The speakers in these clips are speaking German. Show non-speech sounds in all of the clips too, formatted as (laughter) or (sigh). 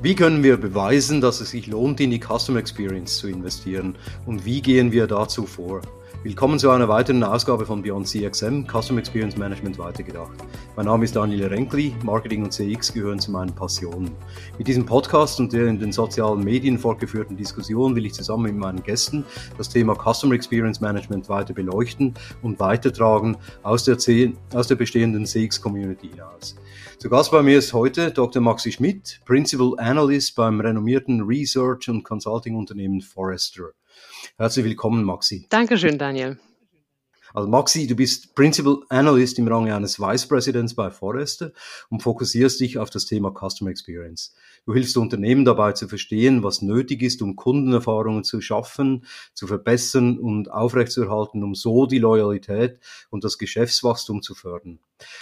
Wie können wir beweisen, dass es sich lohnt, in die Customer Experience zu investieren? Und wie gehen wir dazu vor? Willkommen zu einer weiteren Ausgabe von Beyond CXM, Customer Experience Management weitergedacht. Mein Name ist Daniel Renkli, Marketing und CX gehören zu meinen Passionen. Mit diesem Podcast und der in den sozialen Medien fortgeführten Diskussion will ich zusammen mit meinen Gästen das Thema Customer Experience Management weiter beleuchten und weitertragen aus der, C aus der bestehenden CX-Community hinaus. Zu Gast bei mir ist heute Dr. Maxi Schmidt, Principal Analyst beim renommierten Research- und Consulting-Unternehmen Forrester. Herzlich willkommen, Maxi. Dankeschön, Daniel. Also Maxi, du bist Principal Analyst im Range eines Vice Presidents bei Forrester und fokussierst dich auf das Thema Customer Experience. Du hilfst Unternehmen dabei zu verstehen, was nötig ist, um Kundenerfahrungen zu schaffen, zu verbessern und aufrechtzuerhalten, um so die Loyalität und das Geschäftswachstum zu fördern.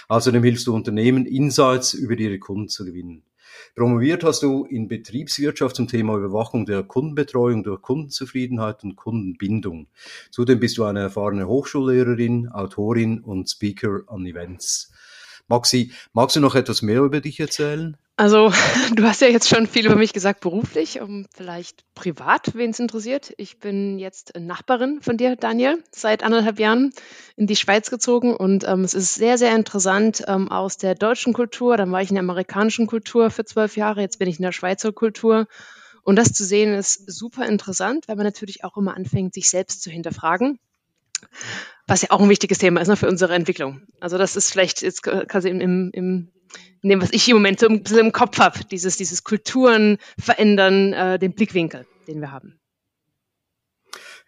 Außerdem hilfst du Unternehmen, Insights über ihre Kunden zu gewinnen. Promoviert hast du in Betriebswirtschaft zum Thema Überwachung der Kundenbetreuung durch Kundenzufriedenheit und Kundenbindung. Zudem bist du eine erfahrene Hochschullehrerin, Autorin und Speaker an Events. Maxi, magst du noch etwas mehr über dich erzählen? Also, (laughs) du hast ja jetzt schon viel über mich gesagt, beruflich, um vielleicht privat, wen es interessiert. Ich bin jetzt Nachbarin von dir, Daniel, seit anderthalb Jahren in die Schweiz gezogen und ähm, es ist sehr, sehr interessant ähm, aus der deutschen Kultur. Dann war ich in der amerikanischen Kultur für zwölf Jahre, jetzt bin ich in der Schweizer Kultur. Und das zu sehen ist super interessant, weil man natürlich auch immer anfängt, sich selbst zu hinterfragen was ja auch ein wichtiges Thema ist ne, für unsere Entwicklung. Also das ist vielleicht jetzt quasi im, im, im in dem, was ich im Moment so ein bisschen im Kopf habe, dieses, dieses Kulturen verändern, äh, den Blickwinkel, den wir haben.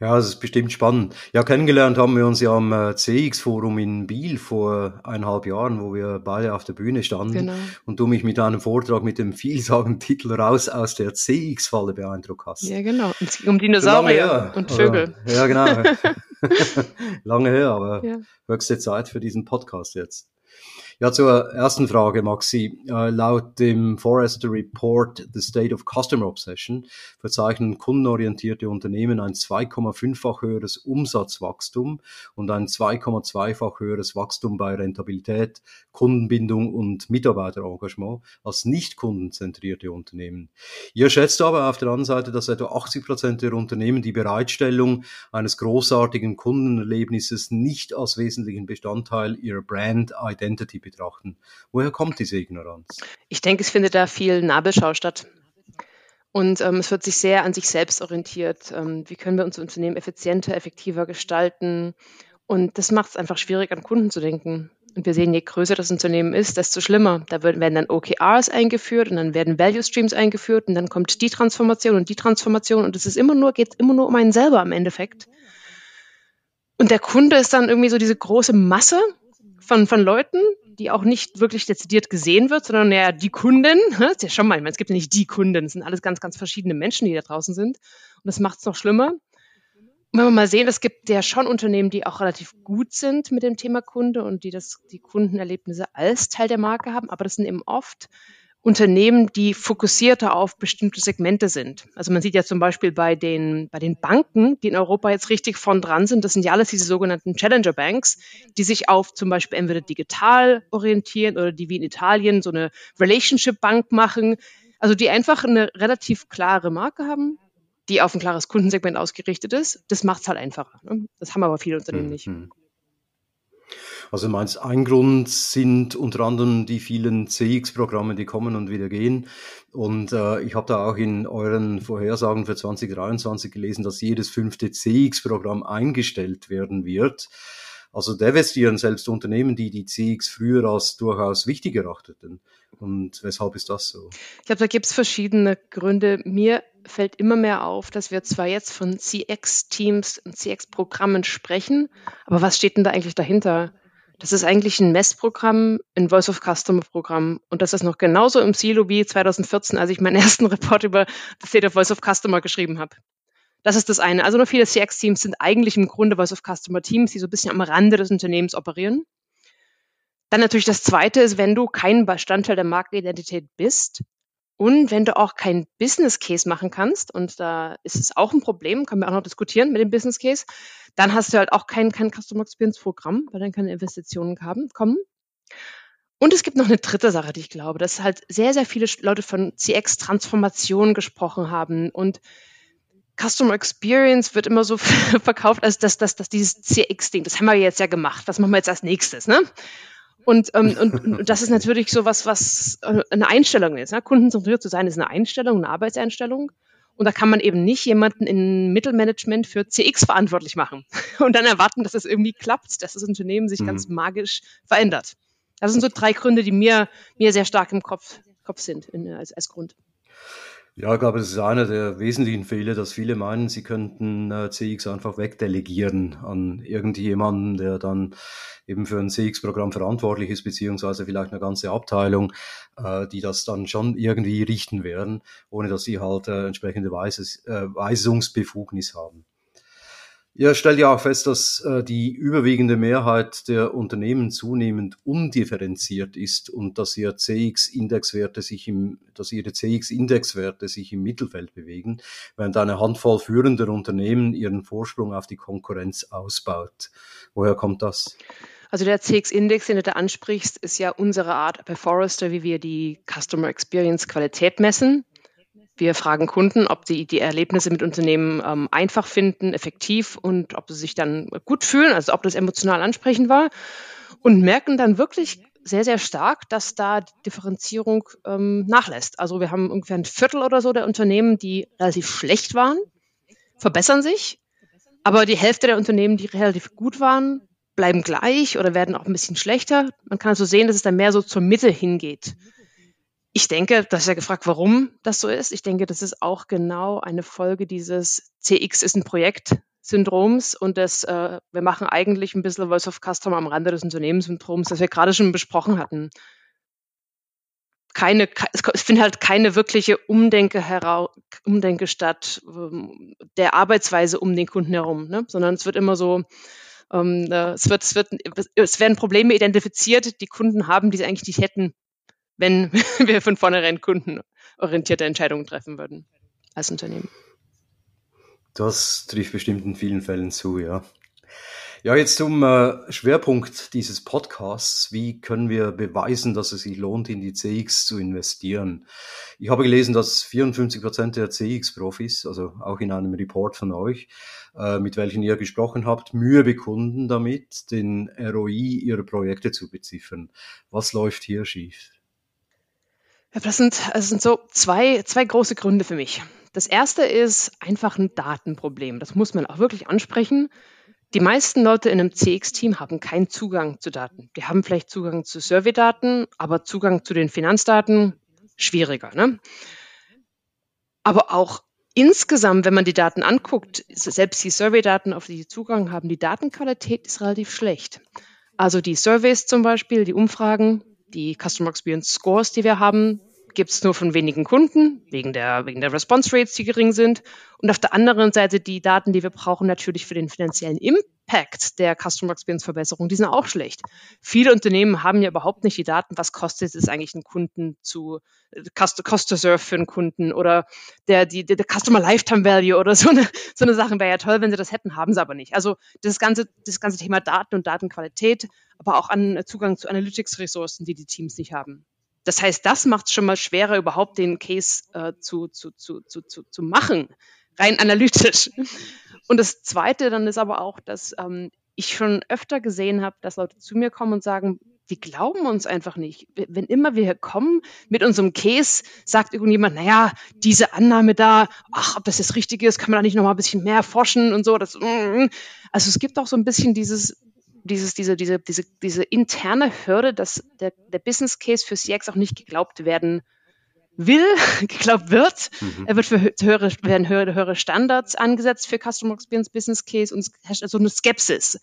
Ja, das ist bestimmt spannend. Ja, kennengelernt haben wir uns ja am äh, CX-Forum in Biel vor eineinhalb Jahren, wo wir beide auf der Bühne standen genau. und du mich mit einem Vortrag mit dem vielsagenden Titel raus aus der CX-Falle beeindruckt hast. Ja, genau. Es ging um Dinosaurier und Vögel. Ja, genau. (laughs) (laughs) Lange her, aber ja. höchste Zeit für diesen Podcast jetzt. Ja, zur ersten Frage, Maxi. Äh, laut dem Forrester Report The State of Customer Obsession verzeichnen kundenorientierte Unternehmen ein 2,5-fach höheres Umsatzwachstum und ein 2,2-fach höheres Wachstum bei Rentabilität, Kundenbindung und Mitarbeiterengagement als nicht kundenzentrierte Unternehmen. Ihr schätzt aber auf der anderen Seite, dass etwa 80 Prozent der Unternehmen die Bereitstellung eines großartigen Kundenerlebnisses nicht als wesentlichen Bestandteil ihrer Brand Identity betrachten. Woher kommt diese Ignoranz? Ich denke, es findet da viel Nabelschau statt. Und ähm, es wird sich sehr an sich selbst orientiert. Ähm, wie können wir unser Unternehmen effizienter, effektiver gestalten? Und das macht es einfach schwierig, an Kunden zu denken. Und wir sehen, je größer das Unternehmen ist, desto schlimmer. Da werden dann OKRs eingeführt und dann werden Value Streams eingeführt und dann kommt die Transformation und die Transformation und es ist immer nur, geht immer nur um einen selber im Endeffekt. Und der Kunde ist dann irgendwie so diese große Masse von, von Leuten, die auch nicht wirklich dezidiert gesehen wird, sondern ja die Kunden. Das ist ja schon mal, ich meine, es gibt ja nicht die Kunden, es sind alles ganz, ganz verschiedene Menschen, die da draußen sind. Und das macht es noch schlimmer. Und wenn wir mal sehen, es gibt ja schon Unternehmen, die auch relativ gut sind mit dem Thema Kunde und die das, die Kundenerlebnisse als Teil der Marke haben, aber das sind eben oft Unternehmen, die fokussierter auf bestimmte Segmente sind. Also man sieht ja zum Beispiel bei den, bei den Banken, die in Europa jetzt richtig von dran sind, das sind ja alles diese sogenannten Challenger Banks, die sich auf zum Beispiel entweder digital orientieren oder die wie in Italien so eine Relationship Bank machen. Also die einfach eine relativ klare Marke haben, die auf ein klares Kundensegment ausgerichtet ist. Das macht es halt einfacher. Ne? Das haben aber viele Unternehmen mhm. nicht. Also meinst ein Grund sind unter anderem die vielen CX-Programme, die kommen und wieder gehen. Und äh, ich habe da auch in euren Vorhersagen für 2023 gelesen, dass jedes fünfte CX-Programm eingestellt werden wird. Also devastieren selbst Unternehmen, die die CX früher als durchaus wichtig erachteten. Und weshalb ist das so? Ich glaube, da gibt es verschiedene Gründe. Mir fällt immer mehr auf, dass wir zwar jetzt von CX-Teams und CX-Programmen sprechen, aber was steht denn da eigentlich dahinter? Das ist eigentlich ein Messprogramm, ein Voice of Customer Programm. Und das ist noch genauso im Silo wie 2014, als ich meinen ersten (laughs) Report über das State of Voice of Customer geschrieben habe. Das ist das eine. Also nur viele CX-Teams sind eigentlich im Grunde Voice of Customer Teams, die so ein bisschen am Rande des Unternehmens operieren. Dann natürlich das zweite ist, wenn du kein Bestandteil der Markenidentität bist, und wenn du auch keinen Business Case machen kannst, und da ist es auch ein Problem, können wir auch noch diskutieren mit dem Business Case, dann hast du halt auch kein, kein Customer Experience Programm, weil dann keine Investitionen haben, kommen. Und es gibt noch eine dritte Sache, die ich glaube, dass halt sehr, sehr viele Leute von CX-Transformation gesprochen haben und Customer Experience wird immer so (laughs) verkauft als das, das, das dieses CX-Ding. Das haben wir jetzt ja gemacht. Was machen wir jetzt als nächstes, ne? Und, ähm, (laughs) und, und das ist natürlich so was, was äh, eine Einstellung ist. Ne? Kundenzentriert zu sein ist eine Einstellung, eine Arbeitseinstellung. Und da kann man eben nicht jemanden in Mittelmanagement für CX verantwortlich machen (laughs) und dann erwarten, dass es das irgendwie klappt, dass das Unternehmen sich mhm. ganz magisch verändert. Das sind so drei Gründe, die mir, mir sehr stark im Kopf, Kopf sind in, als, als Grund. Ja, ich glaube, das ist einer der wesentlichen Fehler, dass viele meinen, sie könnten äh, CX einfach wegdelegieren an irgendjemanden, der dann eben für ein CX-Programm verantwortlich ist, beziehungsweise vielleicht eine ganze Abteilung, äh, die das dann schon irgendwie richten werden, ohne dass sie halt äh, entsprechende äh, Weisungsbefugnis haben. Ihr stellt ja auch fest, dass äh, die überwiegende Mehrheit der Unternehmen zunehmend undifferenziert ist und dass ihr CX-Indexwerte sich im, dass ihre CX-Indexwerte sich im Mittelfeld bewegen, während eine Handvoll führender Unternehmen ihren Vorsprung auf die Konkurrenz ausbaut. Woher kommt das? Also der CX-Index, den du da ansprichst, ist ja unsere Art bei Forrester, wie wir die Customer Experience Qualität messen. Wir fragen Kunden, ob sie die Erlebnisse mit Unternehmen ähm, einfach finden, effektiv und ob sie sich dann gut fühlen, also ob das emotional ansprechend war und merken dann wirklich sehr, sehr stark, dass da die Differenzierung ähm, nachlässt. Also wir haben ungefähr ein Viertel oder so der Unternehmen, die relativ schlecht waren, verbessern sich, aber die Hälfte der Unternehmen, die relativ gut waren, bleiben gleich oder werden auch ein bisschen schlechter. Man kann also sehen, dass es dann mehr so zur Mitte hingeht. Ich denke, das ist ja gefragt, warum das so ist. Ich denke, das ist auch genau eine Folge dieses CX ist ein Projekt Syndroms und das, äh, wir machen eigentlich ein bisschen Voice of Customer am Rande des Unternehmenssyndroms, das wir gerade schon besprochen hatten. Keine, es findet halt keine wirkliche Umdenke, herau, Umdenke statt ähm, der Arbeitsweise um den Kunden herum, ne? sondern es wird immer so, ähm, äh, es, wird, es, wird, es werden Probleme identifiziert, die Kunden haben, die sie eigentlich nicht hätten, wenn (laughs) wir von vornherein kundenorientierte Entscheidungen treffen würden als Unternehmen. Das trifft bestimmt in vielen Fällen zu, ja. Ja, jetzt zum äh, Schwerpunkt dieses Podcasts. Wie können wir beweisen, dass es sich lohnt, in die CX zu investieren? Ich habe gelesen, dass 54 Prozent der CX-Profis, also auch in einem Report von euch, äh, mit welchen ihr gesprochen habt, Mühe bekunden damit, den ROI ihrer Projekte zu beziffern. Was läuft hier schief? Das sind, das sind so zwei, zwei große Gründe für mich. Das erste ist einfach ein Datenproblem. Das muss man auch wirklich ansprechen. Die meisten Leute in einem CX-Team haben keinen Zugang zu Daten. Die haben vielleicht Zugang zu Survey-Daten, aber Zugang zu den Finanzdaten schwieriger. Ne? Aber auch insgesamt, wenn man die Daten anguckt, selbst die Survey-Daten, auf die sie Zugang haben, die Datenqualität ist relativ schlecht. Also die Surveys zum Beispiel, die Umfragen, die Customer Experience Scores, die wir haben, gibt es nur von wenigen Kunden, wegen der, wegen der Response Rates, die gering sind. Und auf der anderen Seite die Daten, die wir brauchen, natürlich für den finanziellen Impact der Customer Experience Verbesserung, die sind auch schlecht. Viele Unternehmen haben ja überhaupt nicht die Daten, was kostet es eigentlich einen Kunden zu, Cost, Cost to Serve für einen Kunden oder der, die, der Customer Lifetime Value oder so eine, so eine Sache wäre ja toll, wenn sie das hätten, haben sie aber nicht. Also das ganze, das ganze Thema Daten und Datenqualität, aber auch an Zugang zu Analytics-Ressourcen, die die Teams nicht haben. Das heißt, das macht es schon mal schwerer, überhaupt den Case äh, zu, zu, zu, zu, zu, zu machen, rein analytisch. Und das Zweite dann ist aber auch, dass ähm, ich schon öfter gesehen habe, dass Leute zu mir kommen und sagen, die glauben uns einfach nicht. Wenn immer wir hier kommen mit unserem Case, sagt irgendjemand, naja, diese Annahme da, ach, ob das jetzt richtig ist, kann man da nicht noch mal ein bisschen mehr forschen und so. Das, mm, mm. also es gibt auch so ein bisschen dieses, dieses, diese, diese, diese, diese interne Hürde, dass der, der Business Case für CX auch nicht geglaubt werden will, (laughs) geglaubt wird. Mhm. Er wird für höhere, werden höhere, höhere Standards angesetzt für Customer Experience Business Case und es herrscht also eine Skepsis.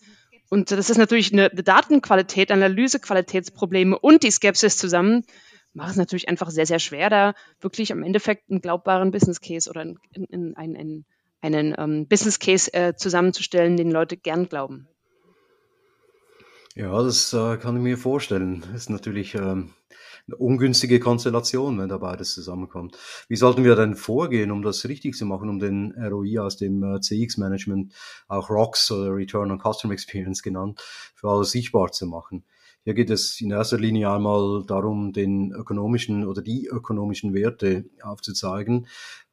Und das ist natürlich eine, Datenqualität, Analysequalitätsprobleme und die Skepsis zusammen macht es natürlich einfach sehr, sehr schwer, da wirklich am Endeffekt einen glaubbaren Business Case oder einen, einen, einen, einen ähm, Business Case äh, zusammenzustellen, den Leute gern glauben. Ja, das äh, kann ich mir vorstellen. Ist natürlich ähm, eine ungünstige Konstellation, wenn da beides zusammenkommt. Wie sollten wir denn vorgehen, um das richtig zu machen, um den ROI aus dem äh, CX-Management, auch ROCs oder Return on Customer Experience genannt, für alle sichtbar zu machen? Hier geht es in erster Linie einmal darum, den ökonomischen oder die ökonomischen Werte aufzuzeigen.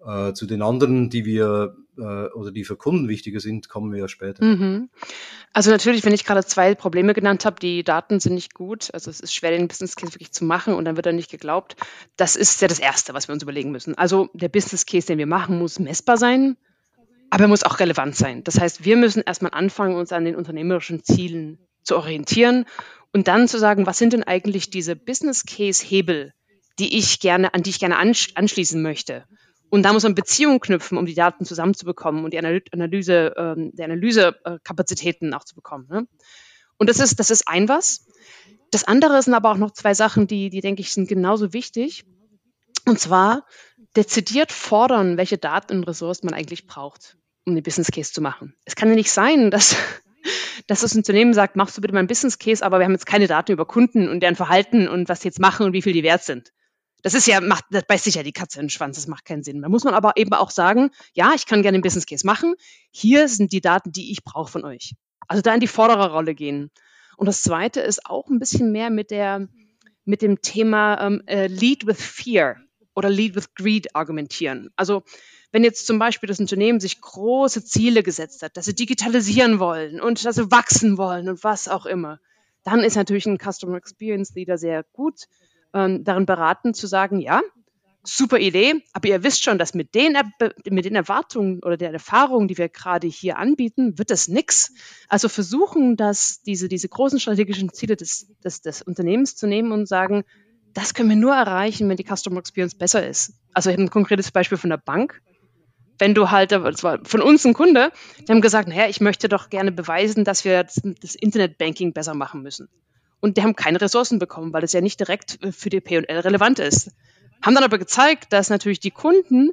Äh, zu den anderen, die wir äh, oder die für Kunden wichtiger sind, kommen wir ja später. Mhm. Also natürlich, wenn ich gerade zwei Probleme genannt habe, die Daten sind nicht gut, also es ist schwer, den Business Case wirklich zu machen und dann wird er nicht geglaubt. Das ist ja das Erste, was wir uns überlegen müssen. Also der Business Case, den wir machen, muss messbar sein, aber er muss auch relevant sein. Das heißt, wir müssen erstmal anfangen, uns an den unternehmerischen Zielen zu orientieren und dann zu sagen, was sind denn eigentlich diese Business Case Hebel, die ich gerne, an die ich gerne anschließen möchte? Und da muss man Beziehungen knüpfen, um die Daten zusammenzubekommen und die Analyse, ähm, die Analysekapazitäten auch zu bekommen. Ne? Und das ist, das ist ein was. Das andere sind aber auch noch zwei Sachen, die, die denke ich, sind genauso wichtig. Und zwar dezidiert fordern, welche Daten und Ressourcen man eigentlich braucht, um den Business Case zu machen. Es kann ja nicht sein, dass, dass das Unternehmen sagt, machst du bitte mal einen Business Case, aber wir haben jetzt keine Daten über Kunden und deren Verhalten und was sie jetzt machen und wie viel die wert sind. Das ist ja, macht, das beißt sich ja die Katze in den Schwanz, das macht keinen Sinn. Da muss man aber eben auch sagen, ja, ich kann gerne einen Business Case machen. Hier sind die Daten, die ich brauche von euch. Also da in die vordere Rolle gehen. Und das zweite ist auch ein bisschen mehr mit der, mit dem Thema ähm, äh, Lead with Fear oder Lead with Greed argumentieren. Also wenn jetzt zum Beispiel das Unternehmen sich große Ziele gesetzt hat, dass sie digitalisieren wollen und dass sie wachsen wollen und was auch immer, dann ist natürlich ein Customer Experience Leader sehr gut ähm, darin beraten zu sagen, ja, super Idee, aber ihr wisst schon, dass mit den, mit den Erwartungen oder der Erfahrungen, die wir gerade hier anbieten, wird das nix. Also versuchen, dass diese, diese großen strategischen Ziele des, des, des Unternehmens zu nehmen und sagen, das können wir nur erreichen, wenn die Customer Experience besser ist. Also ich habe ein konkretes Beispiel von der Bank. Wenn du halt, das war von uns ein Kunde, die haben gesagt, naja, ich möchte doch gerne beweisen, dass wir das Internetbanking besser machen müssen und die haben keine Ressourcen bekommen, weil das ja nicht direkt äh, für die P&L relevant ist. Haben dann aber gezeigt, dass natürlich die Kunden,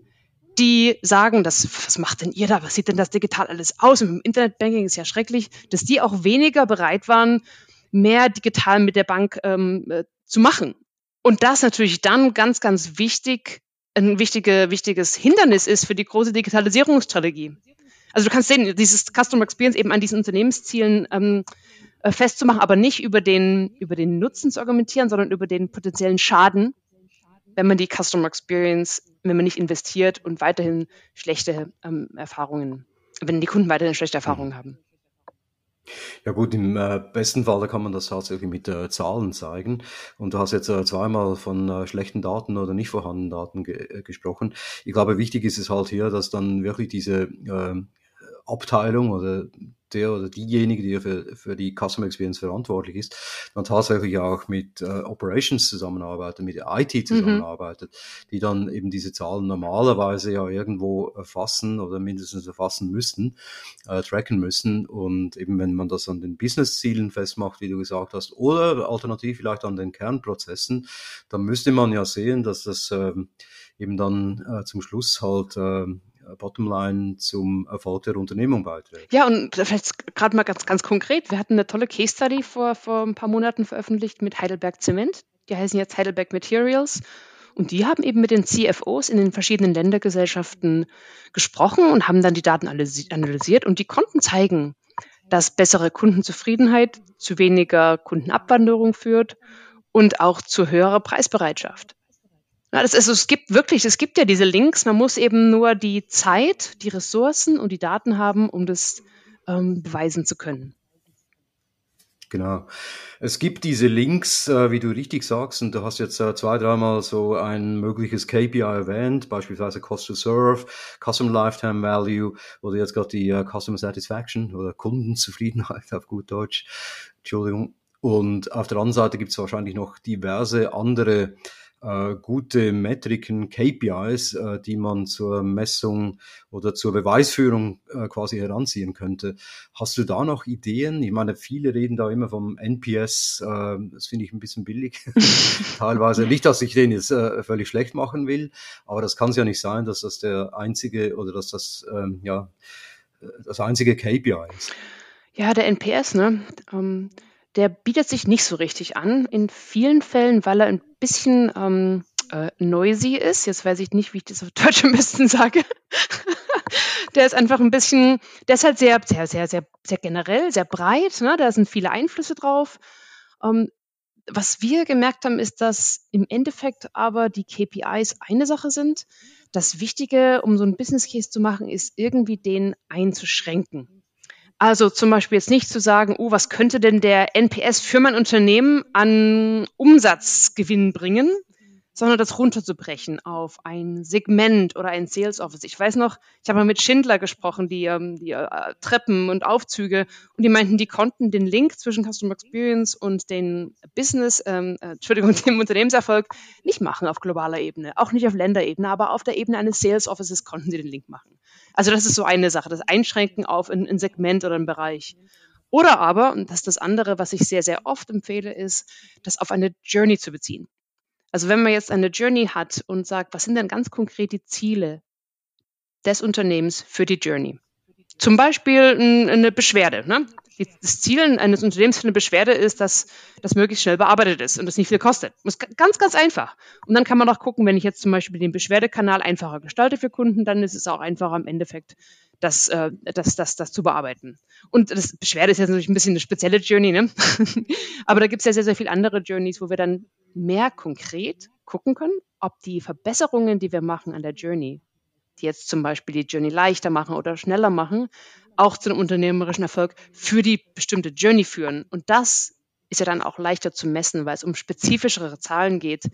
die sagen, das, was macht denn ihr da? Was sieht denn das digital alles aus? Im Internetbanking ist ja schrecklich, dass die auch weniger bereit waren, mehr digital mit der Bank ähm, äh, zu machen. Und das natürlich dann ganz, ganz wichtig, ein wichtige, wichtiges Hindernis ist für die große Digitalisierungsstrategie. Also du kannst sehen, dieses Customer Experience eben an diesen Unternehmenszielen ähm, äh, festzumachen, aber nicht über den, über den Nutzen zu argumentieren, sondern über den potenziellen Schaden, wenn man die Customer Experience, wenn man nicht investiert und weiterhin schlechte ähm, Erfahrungen, wenn die Kunden weiterhin schlechte Erfahrungen haben. Ja gut, im äh, besten Fall kann man das tatsächlich mit äh, Zahlen zeigen. Und du hast jetzt äh, zweimal von schlechten Daten oder nicht vorhandenen Daten ge gesprochen. Ich glaube, wichtig ist es halt hier, dass dann wirklich diese äh, Abteilung oder der oder diejenige, die für, für die Customer Experience verantwortlich ist, dann tatsächlich auch mit äh, Operations zusammenarbeitet, mit IT mhm. zusammenarbeitet, mhm. die dann eben diese Zahlen normalerweise ja irgendwo erfassen oder mindestens erfassen müssten, äh, tracken müssen. Und eben wenn man das an den Business-Zielen festmacht, wie du gesagt hast, oder alternativ vielleicht an den Kernprozessen, dann müsste man ja sehen, dass das ähm, eben dann äh, zum Schluss halt äh, äh, Bottomline zum Erfolg der Unternehmung beiträgt. Ja, und vielleicht gerade mal ganz, ganz konkret. Wir hatten eine tolle Case Study vor, vor ein paar Monaten veröffentlicht mit Heidelberg Zement. Die heißen jetzt Heidelberg Materials. Und die haben eben mit den CFOs in den verschiedenen Ländergesellschaften gesprochen und haben dann die Daten analysiert und die konnten zeigen, dass bessere Kundenzufriedenheit zu weniger Kundenabwanderung führt und auch zu höherer Preisbereitschaft. Ja, das ist, es gibt wirklich, es gibt ja diese Links. Man muss eben nur die Zeit, die Ressourcen und die Daten haben, um das ähm, beweisen zu können. Genau. Es gibt diese Links, äh, wie du richtig sagst, und du hast jetzt äh, zwei, dreimal so ein mögliches KPI erwähnt, beispielsweise Cost to Serve, Customer Lifetime Value oder jetzt gerade die äh, Customer Satisfaction oder Kundenzufriedenheit (laughs) auf gut Deutsch. Entschuldigung. Und auf der anderen Seite gibt es wahrscheinlich noch diverse andere äh, gute Metriken, KPIs, äh, die man zur Messung oder zur Beweisführung äh, quasi heranziehen könnte. Hast du da noch Ideen? Ich meine, viele reden da immer vom NPS, äh, das finde ich ein bisschen billig. (laughs) Teilweise nicht, dass ich den jetzt äh, völlig schlecht machen will, aber das kann es ja nicht sein, dass das der einzige oder dass das ähm, ja das einzige KPI ist. Ja, der NPS, ne? Ähm der bietet sich nicht so richtig an. In vielen Fällen, weil er ein bisschen ähm, äh, noisy ist. Jetzt weiß ich nicht, wie ich das auf Deutsch am besten sage. (laughs) der ist einfach ein bisschen, der ist halt sehr, sehr, sehr, sehr, sehr generell, sehr breit. Ne? Da sind viele Einflüsse drauf. Ähm, was wir gemerkt haben, ist, dass im Endeffekt aber die KPIs eine Sache sind. Das Wichtige, um so ein Business Case zu machen, ist irgendwie den einzuschränken. Also zum Beispiel jetzt nicht zu sagen, oh, was könnte denn der NPS für mein Unternehmen an Umsatzgewinn bringen, sondern das runterzubrechen auf ein Segment oder ein Sales Office. Ich weiß noch, ich habe mal mit Schindler gesprochen, die, ähm, die äh, Treppen und Aufzüge, und die meinten, die konnten den Link zwischen Customer Experience und den Business, ähm, äh, Entschuldigung, (laughs) dem Unternehmenserfolg nicht machen auf globaler Ebene, auch nicht auf Länderebene, aber auf der Ebene eines Sales Offices konnten sie den Link machen. Also das ist so eine Sache, das Einschränken auf ein, ein Segment oder ein Bereich. Oder aber, und das ist das andere, was ich sehr, sehr oft empfehle, ist, das auf eine Journey zu beziehen. Also wenn man jetzt eine Journey hat und sagt, was sind denn ganz konkret die Ziele des Unternehmens für die Journey? Zum Beispiel eine Beschwerde. Ne? Das Ziel eines Unternehmens für eine Beschwerde ist, dass das möglichst schnell bearbeitet ist und das nicht viel kostet. Das ganz, ganz einfach. Und dann kann man auch gucken, wenn ich jetzt zum Beispiel den Beschwerdekanal einfacher gestalte für Kunden, dann ist es auch einfacher im Endeffekt, das, äh, das, das, das zu bearbeiten. Und das Beschwerde ist jetzt natürlich ein bisschen eine spezielle Journey, ne? (laughs) aber da gibt es ja sehr, sehr viele andere Journeys, wo wir dann mehr konkret gucken können, ob die Verbesserungen, die wir machen an der Journey, die jetzt zum Beispiel die Journey leichter machen oder schneller machen, auch zu einem unternehmerischen Erfolg für die bestimmte Journey führen. Und das ist ja dann auch leichter zu messen, weil es um spezifischere Zahlen geht,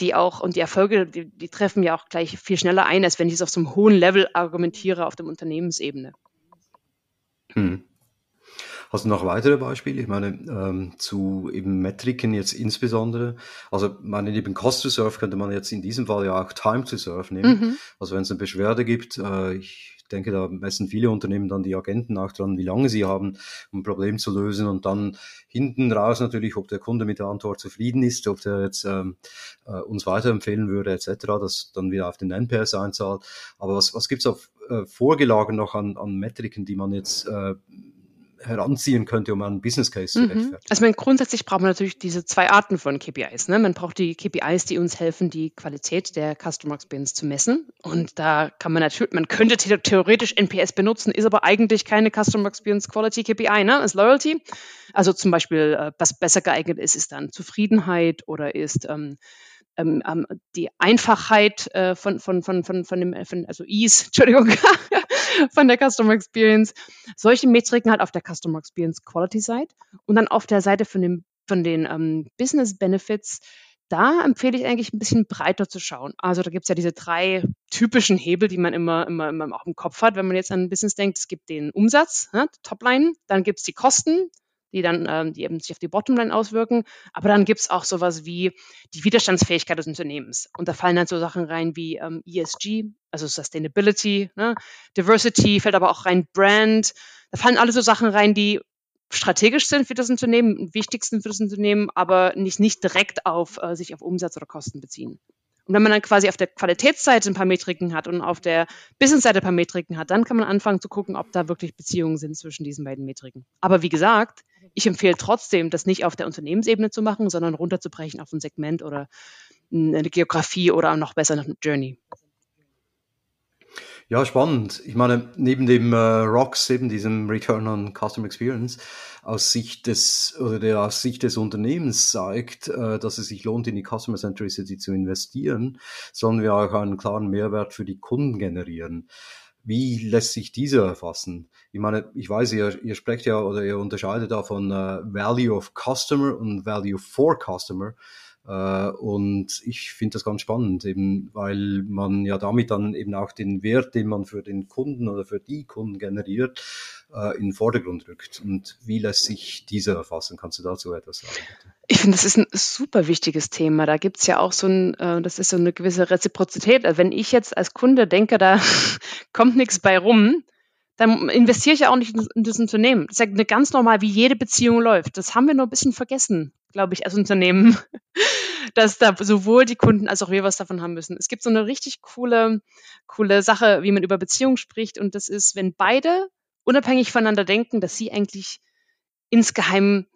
die auch, und die Erfolge, die, die treffen ja auch gleich viel schneller ein, als wenn ich es auf so einem hohen Level argumentiere auf der Unternehmensebene. Hm. Hast du noch weitere Beispiele? Ich meine, ähm, zu eben Metriken jetzt insbesondere. Also, meine, neben Cost to Serve könnte man jetzt in diesem Fall ja auch Time to Serve nehmen. Mhm. Also, wenn es eine Beschwerde gibt, äh, ich denke, da messen viele Unternehmen dann die Agenten auch dran, wie lange sie haben, um ein Problem zu lösen und dann hinten raus natürlich, ob der Kunde mit der Antwort zufrieden ist, ob der jetzt ähm, äh, uns weiterempfehlen würde etc., das dann wieder auf den NPS einzahlt. Aber was, was gibt's auf äh, vorgelagert noch an, an Metriken, die man jetzt äh, heranziehen könnte, um einen Business Case zu mhm. rechtfertigen. Also man, grundsätzlich braucht man natürlich diese zwei Arten von KPIs. Ne? Man braucht die KPIs, die uns helfen, die Qualität der Customer Experience zu messen. Und da kann man natürlich, man könnte theoretisch NPS benutzen, ist aber eigentlich keine Customer Experience Quality KPI, ne? ist Loyalty. Also zum Beispiel, äh, was besser geeignet ist, ist dann Zufriedenheit oder ist ähm, ähm, ähm, die Einfachheit äh, von, von, von, von, von dem, von, also Ease, (laughs) Entschuldigung, von der Customer Experience. Solche Metriken halt auf der Customer Experience Quality Seite und dann auf der Seite von, dem, von den ähm, Business Benefits. Da empfehle ich eigentlich ein bisschen breiter zu schauen. Also da gibt es ja diese drei typischen Hebel, die man immer, immer, immer auch im Kopf hat, wenn man jetzt an ein Business denkt. Es gibt den Umsatz, ne, Topline, dann gibt es die Kosten, die dann ähm, die eben sich auf die Bottomline auswirken. Aber dann gibt es auch sowas wie die Widerstandsfähigkeit des Unternehmens. Und da fallen dann so Sachen rein wie ähm, ESG, also Sustainability, ne? Diversity fällt aber auch rein, Brand. Da fallen alle so Sachen rein, die strategisch sind für das Unternehmen, wichtigsten für das Unternehmen, aber nicht, nicht direkt auf äh, sich auf Umsatz oder Kosten beziehen. Und wenn man dann quasi auf der Qualitätsseite ein paar Metriken hat und auf der Businessseite ein paar Metriken hat, dann kann man anfangen zu gucken, ob da wirklich Beziehungen sind zwischen diesen beiden Metriken. Aber wie gesagt, ich empfehle trotzdem, das nicht auf der Unternehmensebene zu machen, sondern runterzubrechen auf ein Segment oder eine Geografie oder noch besser eine Journey. Ja, spannend. Ich meine, neben dem äh, ROX, eben diesem Return on Customer Experience, aus Sicht des oder der aus Sicht des Unternehmens zeigt, äh, dass es sich lohnt, in die Customer Centricity zu investieren, sollen wir auch einen klaren Mehrwert für die Kunden generieren. Wie lässt sich dieser erfassen? Ich meine, ich weiß, ihr, ihr sprecht ja oder ihr unterscheidet da von äh, Value of Customer und Value for Customer. Äh, und ich finde das ganz spannend, eben weil man ja damit dann eben auch den Wert, den man für den Kunden oder für die Kunden generiert, äh, in den Vordergrund rückt. Und wie lässt sich dieser erfassen? Kannst du dazu etwas sagen? Ich finde, das ist ein super wichtiges Thema. Da gibt es ja auch so ein, äh, das ist so eine gewisse Reziprozität. Also wenn ich jetzt als Kunde denke, da (laughs) kommt nichts bei rum, dann investiere ich ja auch nicht in das Unternehmen. Das ist ja eine ganz normal, wie jede Beziehung läuft. Das haben wir nur ein bisschen vergessen, glaube ich, als Unternehmen, (laughs) dass da sowohl die Kunden als auch wir was davon haben müssen. Es gibt so eine richtig coole, coole Sache, wie man über Beziehungen spricht. Und das ist, wenn beide unabhängig voneinander denken, dass sie eigentlich insgeheim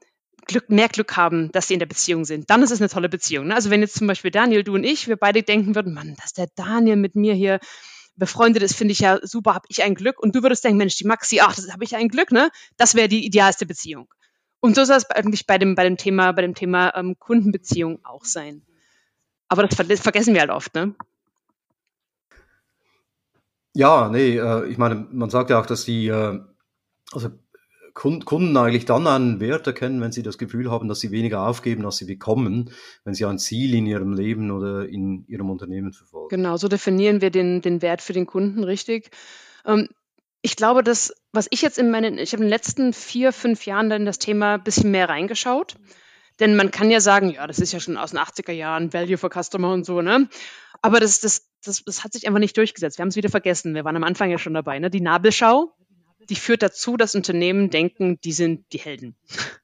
Glück, mehr Glück haben, dass sie in der Beziehung sind, dann ist es eine tolle Beziehung. Ne? Also wenn jetzt zum Beispiel Daniel, du und ich, wir beide denken würden, Mann, dass der Daniel mit mir hier befreundet ist, finde ich ja super, habe ich ein Glück. Und du würdest denken, Mensch, die Maxi, ach, das habe ich ein Glück, ne? Das wäre die idealste Beziehung. Und so soll es eigentlich bei dem, bei dem Thema, bei dem Thema ähm, Kundenbeziehung auch sein. Aber das, das vergessen wir halt oft, ne? Ja, nee, äh, ich meine, man sagt ja auch, dass die, äh, also Kunden eigentlich dann einen Wert erkennen, wenn sie das Gefühl haben, dass sie weniger aufgeben, als sie bekommen, wenn sie ein Ziel in ihrem Leben oder in ihrem Unternehmen verfolgen. Genau, so definieren wir den, den Wert für den Kunden richtig. Ähm, ich glaube, dass, was ich jetzt in meinen, ich habe in den letzten vier, fünf Jahren dann das Thema ein bisschen mehr reingeschaut. Denn man kann ja sagen, ja, das ist ja schon aus den 80er Jahren, Value for Customer und so, ne? Aber das, das, das, das hat sich einfach nicht durchgesetzt. Wir haben es wieder vergessen. Wir waren am Anfang ja schon dabei, ne? Die Nabelschau, die führt dazu, dass Unternehmen denken, die sind die Helden. (laughs)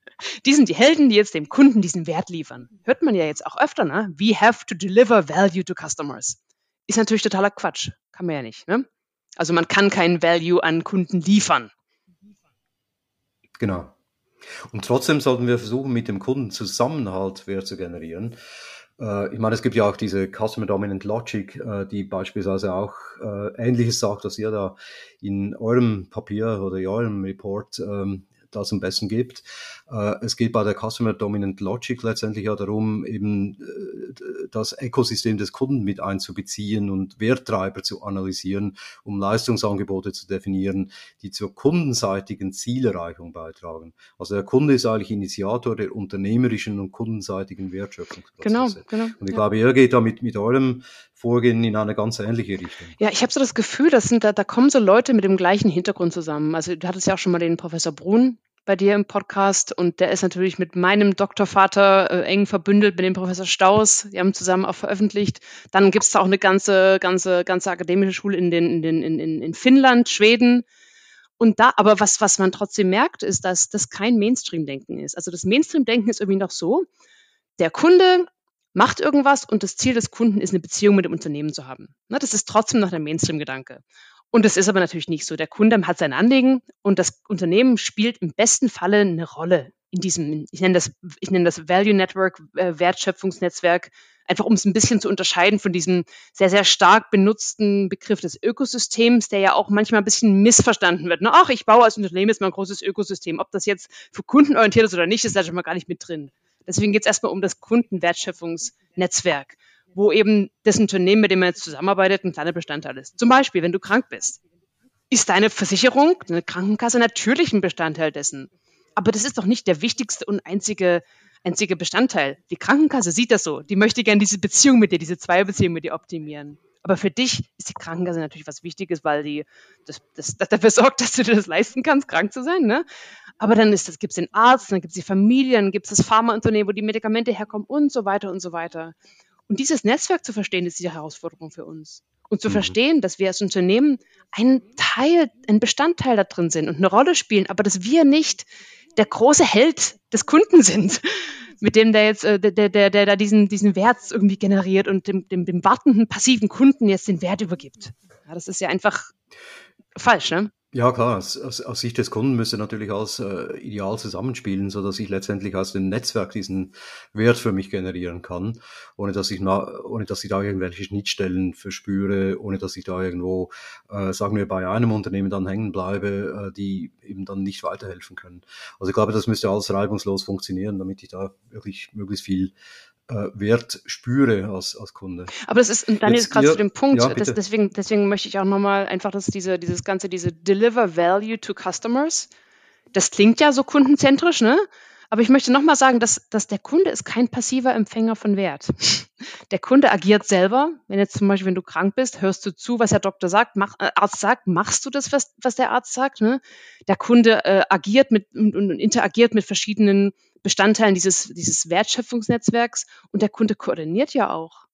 Die sind die Helden, die jetzt dem Kunden diesen Wert liefern. Hört man ja jetzt auch öfter, ne? We have to deliver value to customers. Ist natürlich totaler Quatsch. Kann man ja nicht, ne? Also man kann keinen Value an Kunden liefern. Genau. Und trotzdem sollten wir versuchen, mit dem Kunden Zusammenhalt Wert zu generieren. Äh, ich meine, es gibt ja auch diese Customer Dominant Logic, äh, die beispielsweise auch äh, Ähnliches sagt, was ihr da in eurem Papier oder in eurem Report ähm, das am besten gibt. Äh, es geht bei der Customer Dominant Logic letztendlich ja darum, eben äh, das Ökosystem des Kunden mit einzubeziehen und Werttreiber zu analysieren, um Leistungsangebote zu definieren, die zur kundenseitigen Zielerreichung beitragen. Also der Kunde ist eigentlich Initiator der unternehmerischen und kundenseitigen Wertschöpfungsprozesse. Genau, genau. Und ich ja. glaube, ihr geht da mit, mit eurem Vorgehen in eine ganz ähnliche Richtung. Ja, ich habe so das Gefühl, das sind da, da kommen so Leute mit dem gleichen Hintergrund zusammen. Also du hattest ja auch schon mal den Professor Brun bei dir im Podcast und der ist natürlich mit meinem Doktorvater äh, eng verbündelt, mit dem Professor Staus. Die haben zusammen auch veröffentlicht. Dann gibt es da auch eine ganze, ganze, ganze akademische Schule in, den, in, den, in, in Finnland, Schweden. Und da, aber was, was man trotzdem merkt, ist, dass das kein Mainstream-Denken ist. Also das Mainstream-Denken ist irgendwie noch so, der Kunde macht irgendwas und das Ziel des Kunden ist, eine Beziehung mit dem Unternehmen zu haben. Ne, das ist trotzdem noch der Mainstream-Gedanke. Und das ist aber natürlich nicht so. Der Kunde hat sein Anliegen und das Unternehmen spielt im besten Falle eine Rolle in diesem, ich nenne das, ich nenne das Value Network, äh, Wertschöpfungsnetzwerk, einfach um es ein bisschen zu unterscheiden von diesem sehr, sehr stark benutzten Begriff des Ökosystems, der ja auch manchmal ein bisschen missverstanden wird. ach, ich baue als Unternehmen jetzt mal ein großes Ökosystem. Ob das jetzt für Kunden orientiert ist oder nicht, ist da schon mal gar nicht mit drin. Deswegen geht es erstmal um das Kundenwertschöpfungsnetzwerk wo eben das Unternehmen, mit dem man jetzt zusammenarbeitet, ein kleiner Bestandteil ist. Zum Beispiel, wenn du krank bist, ist deine Versicherung, eine Krankenkasse natürlich ein Bestandteil dessen. Aber das ist doch nicht der wichtigste und einzige, einzige Bestandteil. Die Krankenkasse sieht das so. Die möchte gerne diese Beziehung mit dir, diese Zweierbeziehung mit dir optimieren. Aber für dich ist die Krankenkasse natürlich was Wichtiges, weil die das, das, das dafür sorgt, (laughs) dass du dir das leisten kannst, krank zu sein. Ne? Aber dann gibt es den Arzt, dann gibt es die Familie, dann gibt es das Pharmaunternehmen, wo die Medikamente herkommen und so weiter und so weiter. Und dieses Netzwerk zu verstehen, ist die Herausforderung für uns. Und zu mhm. verstehen, dass wir als Unternehmen ein Teil, ein Bestandteil da drin sind und eine Rolle spielen, aber dass wir nicht der große Held des Kunden sind, (laughs) mit dem der jetzt, äh, der, der, der, der da diesen, diesen Wert irgendwie generiert und dem, dem, dem wartenden, passiven Kunden jetzt den Wert übergibt. Ja, das ist ja einfach falsch, ne? Ja, klar, aus, aus, aus Sicht des Kunden müsste natürlich alles äh, ideal zusammenspielen, so dass ich letztendlich aus dem Netzwerk diesen Wert für mich generieren kann, ohne dass ich, ohne dass ich da irgendwelche Schnittstellen verspüre, ohne dass ich da irgendwo, äh, sagen wir, bei einem Unternehmen dann hängen bleibe, äh, die eben dann nicht weiterhelfen können. Also ich glaube, das müsste alles reibungslos funktionieren, damit ich da wirklich möglichst viel Wert spüre als, als Kunde. Aber das ist, dann ist gerade zu dem Punkt, ja, das, deswegen, deswegen möchte ich auch nochmal einfach, dass diese, dieses ganze, diese Deliver Value to Customers, das klingt ja so kundenzentrisch, ne? Aber ich möchte nochmal sagen, dass, dass der Kunde ist kein passiver Empfänger von Wert. (laughs) Der Kunde agiert selber. Wenn jetzt zum Beispiel, wenn du krank bist, hörst du zu, was der Doktor sagt, mach, äh, Arzt sagt, machst du das, was, was der Arzt sagt. Ne? Der Kunde äh, agiert mit und, und interagiert mit verschiedenen Bestandteilen dieses, dieses Wertschöpfungsnetzwerks und der Kunde koordiniert ja auch.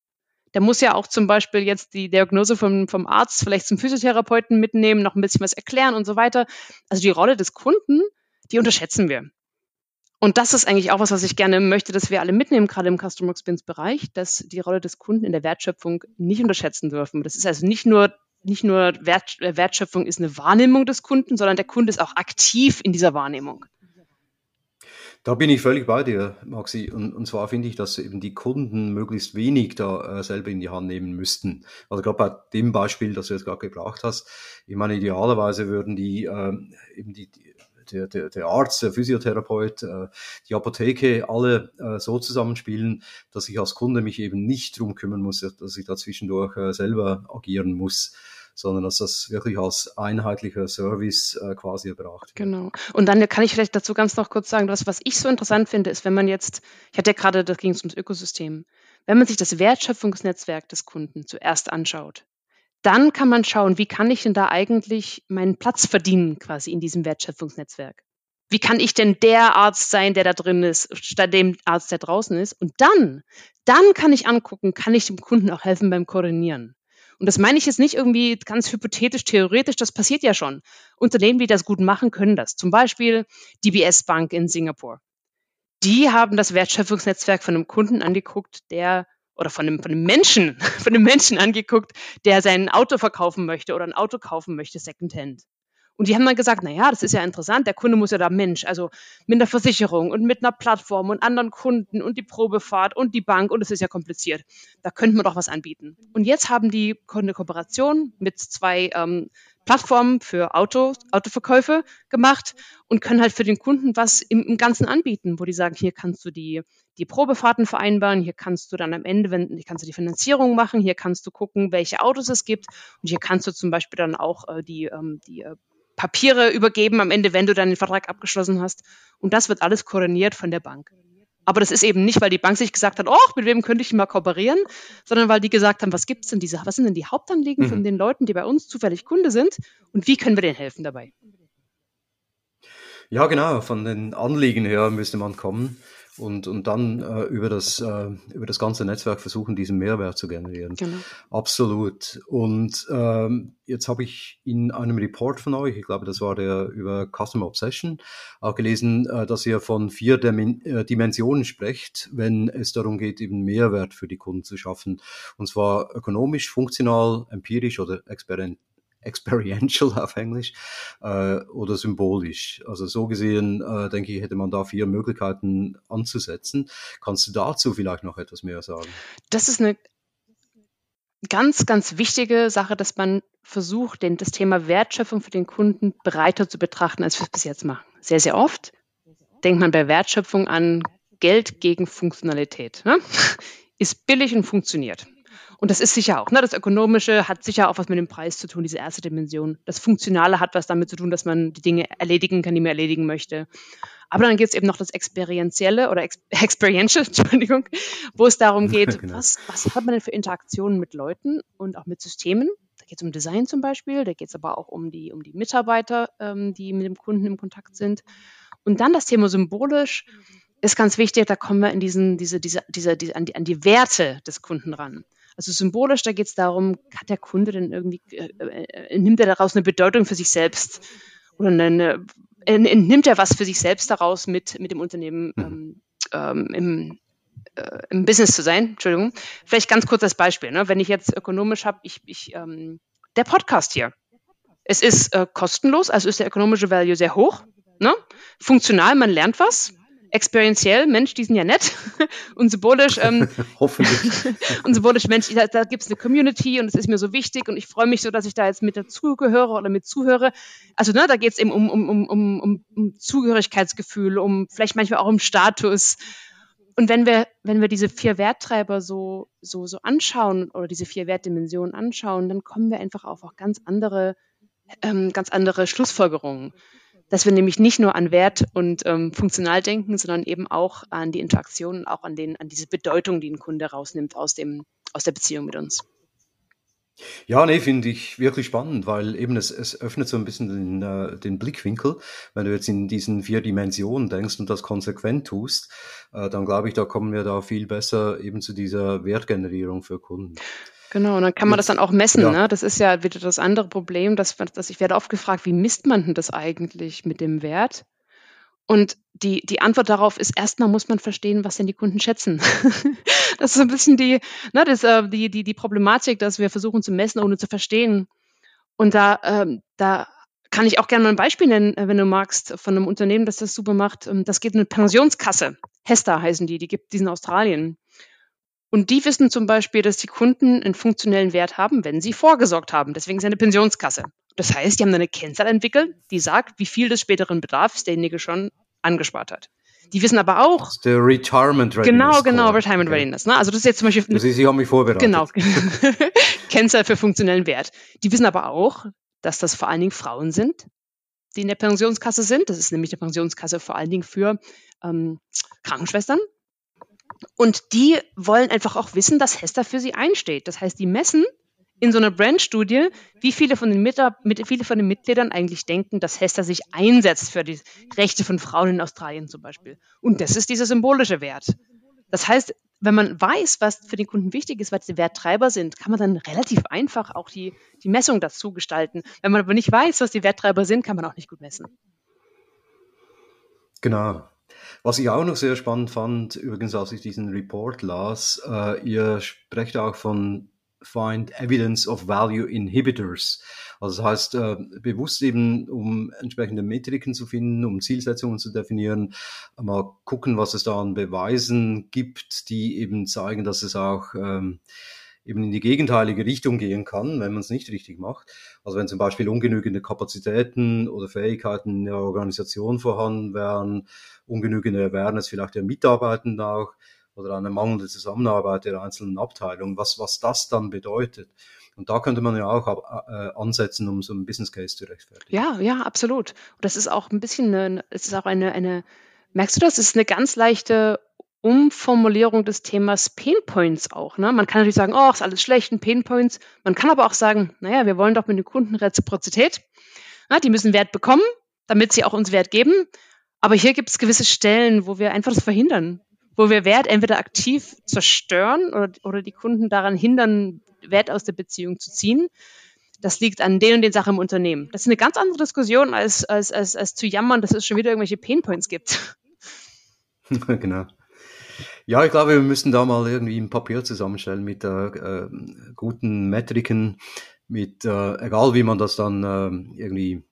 Der muss ja auch zum Beispiel jetzt die Diagnose vom, vom Arzt vielleicht zum Physiotherapeuten mitnehmen, noch ein bisschen was erklären und so weiter. Also die Rolle des Kunden, die unterschätzen wir. Und das ist eigentlich auch was, was ich gerne möchte, dass wir alle mitnehmen, gerade im Customer Experience Bereich, dass die Rolle des Kunden in der Wertschöpfung nicht unterschätzen dürfen. Das ist also nicht nur nicht nur Wert, Wertschöpfung ist eine Wahrnehmung des Kunden, sondern der Kunde ist auch aktiv in dieser Wahrnehmung. Da bin ich völlig bei dir, Maxi. Und, und zwar finde ich, dass eben die Kunden möglichst wenig da äh, selber in die Hand nehmen müssten. Also gerade bei dem Beispiel, das du jetzt gerade gebracht hast, ich meine, idealerweise würden die äh, eben die, die der, der, der Arzt, der Physiotherapeut, äh, die Apotheke, alle äh, so zusammenspielen, dass ich als Kunde mich eben nicht drum kümmern muss, dass ich da zwischendurch äh, selber agieren muss sondern dass das wirklich als einheitlicher Service äh, quasi erbracht wird. Genau. Und dann kann ich vielleicht dazu ganz noch kurz sagen, was, was ich so interessant finde, ist, wenn man jetzt, ich hatte ja gerade, da ging es ums Ökosystem, wenn man sich das Wertschöpfungsnetzwerk des Kunden zuerst anschaut, dann kann man schauen, wie kann ich denn da eigentlich meinen Platz verdienen quasi in diesem Wertschöpfungsnetzwerk. Wie kann ich denn der Arzt sein, der da drin ist, statt dem Arzt, der draußen ist? Und dann, dann kann ich angucken, kann ich dem Kunden auch helfen beim Koordinieren. Und das meine ich jetzt nicht irgendwie ganz hypothetisch, theoretisch, das passiert ja schon. Unternehmen, die das gut machen, können das. Zum Beispiel DBS Bank in Singapur. Die haben das Wertschöpfungsnetzwerk von einem Kunden angeguckt, der oder von einem, von einem Menschen, (laughs) von einem Menschen angeguckt, der sein Auto verkaufen möchte oder ein Auto kaufen möchte, Secondhand. Und die haben dann gesagt, na ja, das ist ja interessant, der Kunde muss ja da Mensch, also mit einer Versicherung und mit einer Plattform und anderen Kunden und die Probefahrt und die Bank und es ist ja kompliziert. Da könnte man doch was anbieten. Und jetzt haben die eine Kooperation mit zwei ähm, Plattformen für Auto, Autoverkäufe gemacht und können halt für den Kunden was im, im, Ganzen anbieten, wo die sagen, hier kannst du die, die Probefahrten vereinbaren, hier kannst du dann am Ende, wenn, hier kannst du die Finanzierung machen, hier kannst du gucken, welche Autos es gibt und hier kannst du zum Beispiel dann auch äh, die, ähm, die äh, Papiere übergeben am Ende, wenn du dann den Vertrag abgeschlossen hast. Und das wird alles koordiniert von der Bank. Aber das ist eben nicht, weil die Bank sich gesagt hat, oh, mit wem könnte ich mal kooperieren, sondern weil die gesagt haben, was gibt's denn diese, was sind denn die Hauptanliegen mhm. von den Leuten, die bei uns zufällig Kunde sind und wie können wir denen helfen dabei? Ja, genau, von den Anliegen her müsste man kommen und, und dann äh, über, das, äh, über das ganze Netzwerk versuchen, diesen Mehrwert zu generieren. Genau. Absolut. Und ähm, jetzt habe ich in einem Report von euch, ich glaube, das war der über Customer Obsession, auch gelesen, äh, dass ihr von vier Dim äh, Dimensionen sprecht, wenn es darum geht, eben Mehrwert für die Kunden zu schaffen. Und zwar ökonomisch, funktional, empirisch oder experiment experiential (laughs) auf Englisch äh, oder symbolisch. Also so gesehen, äh, denke ich, hätte man da vier Möglichkeiten anzusetzen. Kannst du dazu vielleicht noch etwas mehr sagen? Das ist eine ganz, ganz wichtige Sache, dass man versucht, den, das Thema Wertschöpfung für den Kunden breiter zu betrachten, als wir es bis jetzt machen. Sehr, sehr oft denkt man bei Wertschöpfung an Geld gegen Funktionalität. Ne? (laughs) Ist billig und funktioniert. Und das ist sicher auch. Ne? Das Ökonomische hat sicher auch was mit dem Preis zu tun, diese erste Dimension. Das Funktionale hat was damit zu tun, dass man die Dinge erledigen kann, die man erledigen möchte. Aber dann gibt es eben noch das Experientielle oder Ex (laughs) Experiential, (laughs) Entschuldigung, wo es darum (laughs) geht, genau. was, was hat man denn für Interaktionen mit Leuten und auch mit Systemen? Da geht es um Design zum Beispiel, da geht es aber auch um die, um die Mitarbeiter, ähm, die mit dem Kunden im Kontakt sind. Und dann das Thema symbolisch ist ganz wichtig, da kommen wir in diesen, diese, diese, diese, an, die, an die Werte des Kunden ran. Also symbolisch, da geht es darum, hat der Kunde denn irgendwie, äh, äh, nimmt er daraus eine Bedeutung für sich selbst oder eine, äh, nimmt er was für sich selbst daraus mit, mit dem Unternehmen mhm. ähm, ähm, im, äh, im Business zu sein? Entschuldigung. Vielleicht ganz kurz als Beispiel. Ne? Wenn ich jetzt ökonomisch habe, ich, ich ähm, der Podcast hier. Es ist äh, kostenlos, also ist der ökonomische Value sehr hoch. Ne? Funktional, man lernt was experientiell, Mensch, die sind ja nett (laughs) und symbolisch. Ähm, (laughs) Hoffentlich. (laughs) und symbolisch, Mensch, da, da gibt es eine Community und es ist mir so wichtig und ich freue mich so, dass ich da jetzt mit dazugehöre oder mit zuhöre. Also ne, da geht es eben um, um, um, um, um, um Zugehörigkeitsgefühl, um vielleicht manchmal auch um Status. Und wenn wir, wenn wir diese vier Werttreiber so, so, so anschauen oder diese vier Wertdimensionen anschauen, dann kommen wir einfach auf auch ganz andere, ähm, ganz andere Schlussfolgerungen dass wir nämlich nicht nur an Wert und ähm, funktional denken, sondern eben auch an die Interaktion und auch an, den, an diese Bedeutung, die ein Kunde rausnimmt aus, dem, aus der Beziehung mit uns. Ja, nee, finde ich wirklich spannend, weil eben es, es öffnet so ein bisschen den, äh, den Blickwinkel. Wenn du jetzt in diesen vier Dimensionen denkst und das konsequent tust, äh, dann glaube ich, da kommen wir da viel besser eben zu dieser Wertgenerierung für Kunden. Genau, und dann kann man das dann auch messen. Ja. Ne? Das ist ja wieder das andere Problem, dass, dass ich werde oft gefragt, wie misst man denn das eigentlich mit dem Wert? Und die, die Antwort darauf ist, erstmal muss man verstehen, was denn die Kunden schätzen. (laughs) das ist so ein bisschen die, ne, das, äh, die, die, die Problematik, dass wir versuchen zu messen, ohne zu verstehen. Und da, ähm, da kann ich auch gerne mal ein Beispiel nennen, äh, wenn du magst, von einem Unternehmen, das das super macht. Ähm, das geht eine Pensionskasse. Hester heißen die, die gibt die in Australien. Und die wissen zum Beispiel, dass die Kunden einen funktionellen Wert haben, wenn sie vorgesorgt haben. Deswegen ist eine Pensionskasse. Das heißt, die haben eine Kennzahl entwickelt, die sagt, wie viel des späteren Bedarfs derjenige schon angespart hat. Die wissen aber auch. Das ist der Retirement Readiness. Genau, genau, Retirement okay. Readiness. Ne? Also das ist jetzt zum Beispiel. Das ist, Sie haben mich vorbereitet. Genau. (laughs) Kennzahl für funktionellen Wert. Die wissen aber auch, dass das vor allen Dingen Frauen sind, die in der Pensionskasse sind. Das ist nämlich eine Pensionskasse vor allen Dingen für ähm, Krankenschwestern. Und die wollen einfach auch wissen, dass Hester für sie einsteht. Das heißt, die messen in so einer Brand-Studie, wie viele von, den mit, viele von den Mitgliedern eigentlich denken, dass Hester sich einsetzt für die Rechte von Frauen in Australien zum Beispiel. Und das ist dieser symbolische Wert. Das heißt, wenn man weiß, was für den Kunden wichtig ist, was die Werttreiber sind, kann man dann relativ einfach auch die, die Messung dazu gestalten. Wenn man aber nicht weiß, was die Werttreiber sind, kann man auch nicht gut messen. Genau. Was ich auch noch sehr spannend fand, übrigens, als ich diesen Report las, äh, ihr sprecht auch von find evidence of value inhibitors. Also das heißt, äh, bewusst eben, um entsprechende Metriken zu finden, um Zielsetzungen zu definieren, mal gucken, was es da an Beweisen gibt, die eben zeigen, dass es auch ähm, eben in die gegenteilige Richtung gehen kann, wenn man es nicht richtig macht. Also wenn zum Beispiel ungenügende Kapazitäten oder Fähigkeiten in der Organisation vorhanden wären, ungenügende Awareness vielleicht der Mitarbeitenden auch, oder eine mangelnde Zusammenarbeit der einzelnen Abteilungen, was, was das dann bedeutet. Und da könnte man ja auch äh, ansetzen, um so einen Business Case zu rechtfertigen. Ja, ja, absolut. Und das ist auch ein bisschen, es ist auch eine, eine, merkst du das? Es ist eine ganz leichte Umformulierung des Themas Pain Points auch. Ne? Man kann natürlich sagen, oh, ist alles schlecht, ein Pain Points. Man kann aber auch sagen, naja, wir wollen doch mit den Kunden Reziprozität. Na, die müssen Wert bekommen, damit sie auch uns Wert geben. Aber hier gibt es gewisse Stellen, wo wir einfach das verhindern wo wir Wert entweder aktiv zerstören oder, oder die Kunden daran hindern, Wert aus der Beziehung zu ziehen. Das liegt an den und den Sachen im Unternehmen. Das ist eine ganz andere Diskussion, als, als, als, als zu jammern, dass es schon wieder irgendwelche Painpoints gibt. (laughs) genau. Ja, ich glaube, wir müssen da mal irgendwie ein Papier zusammenstellen mit äh, äh, guten Metriken, mit, äh, egal wie man das dann äh, irgendwie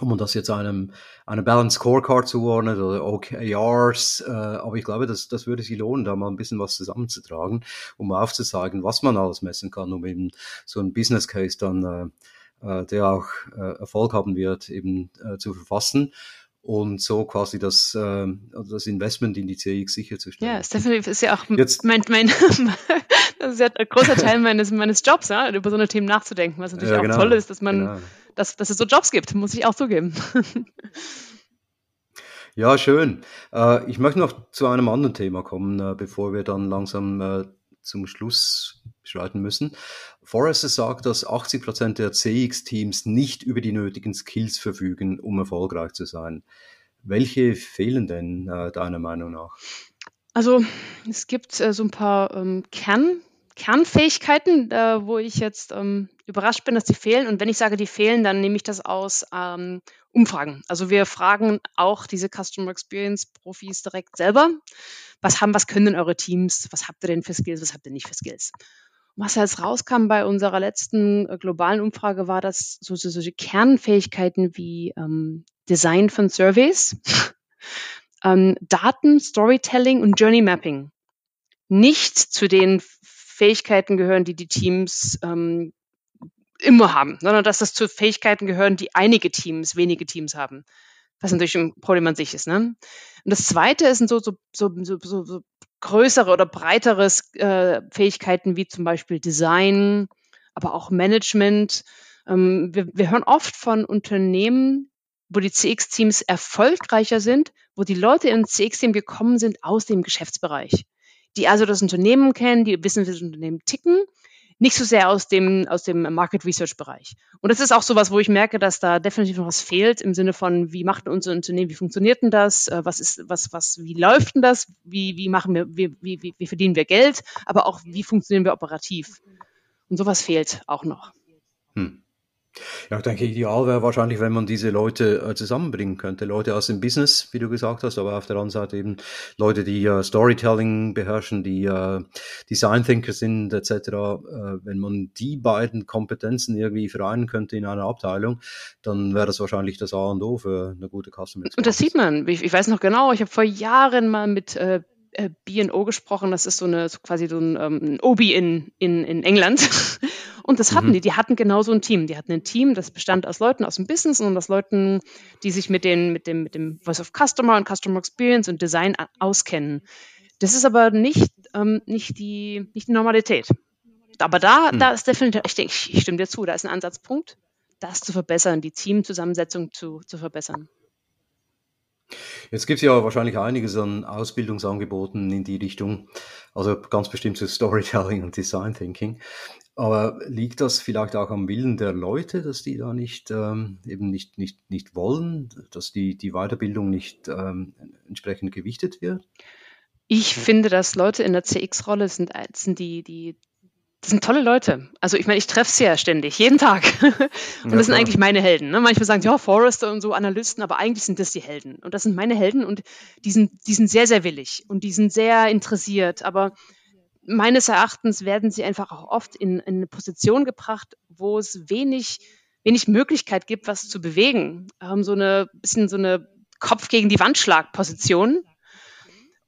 ob man das jetzt einem, einem Balance Scorecard zuordnet oder OKRs, äh, aber ich glaube, das, das würde sich lohnen, da mal ein bisschen was zusammenzutragen, um aufzuzeigen, was man alles messen kann, um eben so ein Business Case dann, äh, äh, der auch äh, Erfolg haben wird, eben äh, zu verfassen und so quasi das, äh, das Investment in die CX sicherzustellen. Ja, Stephanie ist ja auch Jetzt, mein, mein (laughs) das ist ja ein großer Teil meines, meines Jobs, ja, über so eine Themen nachzudenken, was natürlich ja, genau, auch toll ist, dass man genau dass, dass es so Jobs gibt, muss ich auch zugeben. (laughs) Ja, schön. Äh, ich möchte noch zu einem anderen Thema kommen, äh, bevor wir dann langsam äh, zum Schluss schreiten müssen. Forrester sagt, dass 80 Prozent der CX-Teams nicht über die nötigen Skills verfügen, um erfolgreich zu sein. Welche fehlen denn deiner Meinung nach? Also es gibt so ein paar ähm, Kern, Kernfähigkeiten, äh, wo ich jetzt ähm, überrascht bin, dass die fehlen. Und wenn ich sage, die fehlen, dann nehme ich das aus ähm, Umfragen. Also wir fragen auch diese Customer Experience Profis direkt selber. Was haben, was können denn eure Teams? Was habt ihr denn für Skills? Was habt ihr nicht für Skills? was jetzt rauskam bei unserer letzten äh, globalen Umfrage war, dass so, so, solche Kernfähigkeiten wie ähm, Design von Surveys, (laughs) ähm, Daten, Storytelling und Journey Mapping nicht zu den Fähigkeiten gehören, die die Teams ähm, immer haben, sondern dass das zu Fähigkeiten gehören, die einige Teams, wenige Teams haben. Was natürlich ein Problem an sich ist. Ne? Und das Zweite sind so, so, so, so, so, größere oder breitere äh, Fähigkeiten wie zum Beispiel Design, aber auch Management. Ähm, wir, wir hören oft von Unternehmen, wo die CX-Teams erfolgreicher sind, wo die Leute ins CX-Team gekommen sind aus dem Geschäftsbereich die also das Unternehmen kennen, die wissen, wie das Unternehmen ticken, nicht so sehr aus dem, aus dem Market Research Bereich. Und das ist auch sowas, wo ich merke, dass da definitiv noch was fehlt im Sinne von, wie macht unser Unternehmen, wie funktioniert denn das, äh, was ist, was, was, wie läuft denn das, wie, wie machen wir, wie, wie, wie verdienen wir Geld, aber auch wie funktionieren wir operativ. Und sowas fehlt auch noch. Hm. Ja, ich denke, ideal wäre wahrscheinlich, wenn man diese Leute äh, zusammenbringen könnte. Leute aus dem Business, wie du gesagt hast, aber auf der anderen Seite eben Leute, die äh, Storytelling beherrschen, die äh, Design Thinker sind, etc. Äh, wenn man die beiden Kompetenzen irgendwie vereinen könnte in einer Abteilung, dann wäre das wahrscheinlich das A und O für eine gute Customer Experience. Und das sieht man. Ich, ich weiß noch genau, ich habe vor Jahren mal mit äh, äh B&O gesprochen. Das ist so eine so quasi so ein, ähm, ein Obi in, in, in England. (laughs) Und das hatten mhm. die. Die hatten genauso ein Team. Die hatten ein Team, das bestand aus Leuten aus dem Business und aus Leuten, die sich mit, den, mit, dem, mit dem Voice of Customer und Customer Experience und Design auskennen. Das ist aber nicht, ähm, nicht, die, nicht die Normalität. Aber da, mhm. da ist definitiv, ich denke, ich stimme dir zu, da ist ein Ansatzpunkt, das zu verbessern, die Teamzusammensetzung zu, zu verbessern. Jetzt gibt es ja wahrscheinlich einiges an Ausbildungsangeboten in die Richtung, also ganz bestimmt zu Storytelling und Design Thinking. Aber liegt das vielleicht auch am Willen der Leute, dass die da nicht ähm, eben nicht, nicht, nicht wollen, dass die, die Weiterbildung nicht ähm, entsprechend gewichtet wird? Ich finde, dass Leute in der CX-Rolle sind, sind die, die das sind tolle Leute. Also ich meine, ich treffe sie ja ständig, jeden Tag. (laughs) und das sind eigentlich meine Helden. Ne? Manchmal sagen sie, ja, Forrester und so Analysten, aber eigentlich sind das die Helden. Und das sind meine Helden und die sind, die sind sehr, sehr willig und die sind sehr interessiert. Aber meines Erachtens werden sie einfach auch oft in, in eine Position gebracht, wo es wenig, wenig Möglichkeit gibt, was zu bewegen. Ähm, so eine bisschen so eine Kopf gegen die Wand Position